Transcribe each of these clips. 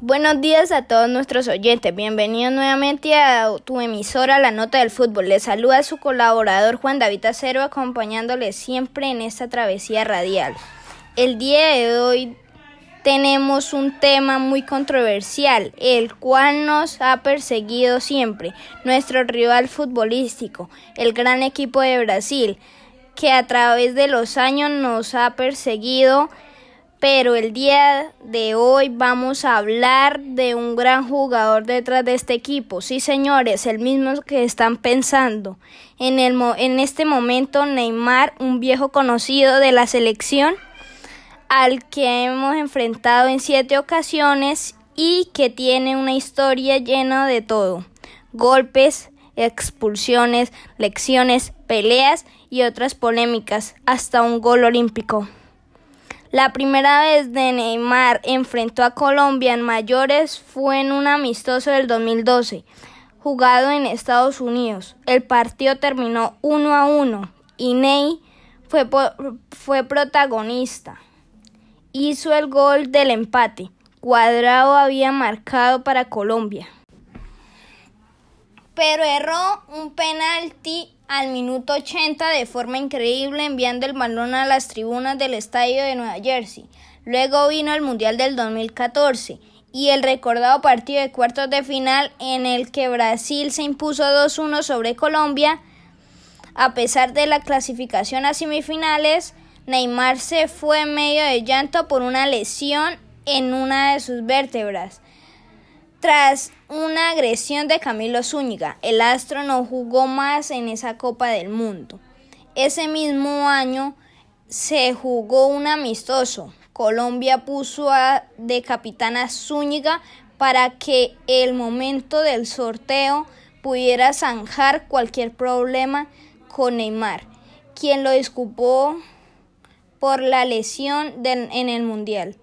Buenos días a todos nuestros oyentes. Bienvenidos nuevamente a tu emisora La Nota del Fútbol. Les saluda su colaborador Juan David Acero acompañándoles siempre en esta travesía radial. El día de hoy tenemos un tema muy controversial, el cual nos ha perseguido siempre, nuestro rival futbolístico, el gran equipo de Brasil, que a través de los años nos ha perseguido pero el día de hoy vamos a hablar de un gran jugador detrás de este equipo. Sí, señores, el mismo que están pensando. En, el en este momento, Neymar, un viejo conocido de la selección, al que hemos enfrentado en siete ocasiones y que tiene una historia llena de todo. Golpes, expulsiones, lecciones, peleas y otras polémicas, hasta un gol olímpico. La primera vez de Neymar enfrentó a Colombia en mayores fue en un amistoso del 2012, jugado en Estados Unidos. El partido terminó 1 a 1 y Ney fue, fue protagonista. Hizo el gol del empate. Cuadrado había marcado para Colombia. Pero erró un penalti al minuto 80 de forma increíble enviando el balón a las tribunas del estadio de Nueva Jersey. Luego vino el Mundial del 2014 y el recordado partido de cuartos de final en el que Brasil se impuso 2-1 sobre Colombia. A pesar de la clasificación a semifinales, Neymar se fue en medio de llanto por una lesión en una de sus vértebras. Tras una agresión de Camilo Zúñiga, el astro no jugó más en esa Copa del Mundo. Ese mismo año se jugó un amistoso. Colombia puso a, de capitana Zúñiga para que el momento del sorteo pudiera zanjar cualquier problema con Neymar, quien lo disculpó por la lesión en el Mundial.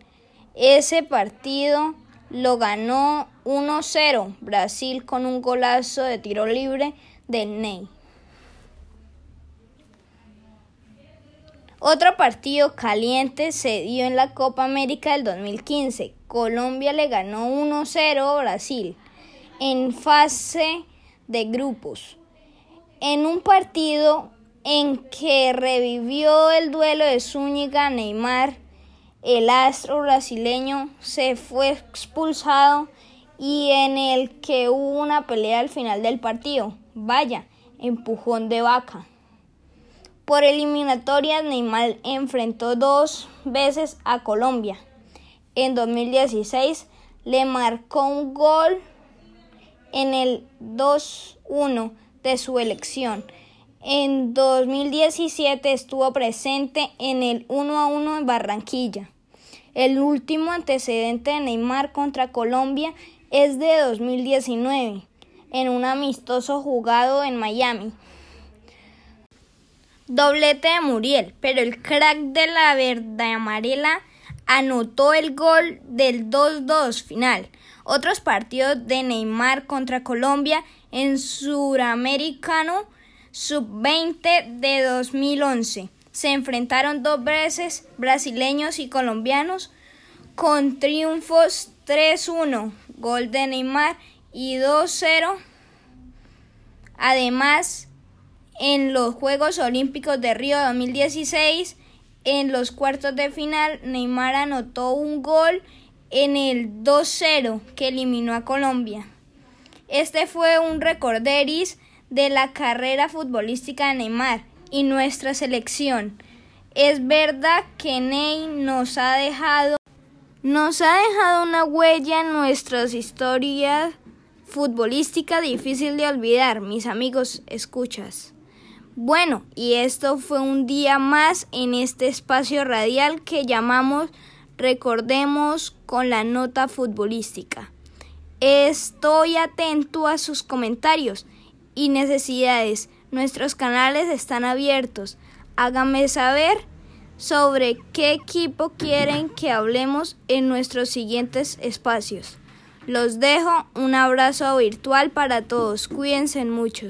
Ese partido lo ganó 1-0 Brasil con un golazo de tiro libre de Ney. Otro partido caliente se dio en la Copa América del 2015. Colombia le ganó 1-0 a Brasil en fase de grupos. En un partido en que revivió el duelo de Zúñiga Neymar, el astro brasileño se fue expulsado y en el que hubo una pelea al final del partido. Vaya, empujón de vaca. Por eliminatorias, Neymar enfrentó dos veces a Colombia. En 2016 le marcó un gol en el 2-1 de su elección. En 2017 estuvo presente en el 1-1 en Barranquilla. El último antecedente de Neymar contra Colombia es de 2019, en un amistoso jugado en Miami. Doblete de Muriel, pero el crack de la verde amarela anotó el gol del 2-2 final. Otros partidos de Neymar contra Colombia en Suramericano Sub-20 de 2011. Se enfrentaron dos veces brasileños y colombianos con triunfos 3-1 gol de Neymar y 2-0. Además, en los Juegos Olímpicos de Río 2016, en los cuartos de final, Neymar anotó un gol en el 2-0 que eliminó a Colombia. Este fue un recorderis de la carrera futbolística de Neymar y nuestra selección. Es verdad que Ney nos ha dejado nos ha dejado una huella en nuestras historias futbolística difícil de olvidar, mis amigos escuchas. Bueno, y esto fue un día más en este espacio radial que llamamos Recordemos con la nota futbolística. Estoy atento a sus comentarios y necesidades. Nuestros canales están abiertos. Háganme saber sobre qué equipo quieren que hablemos en nuestros siguientes espacios. Los dejo un abrazo virtual para todos. Cuídense mucho.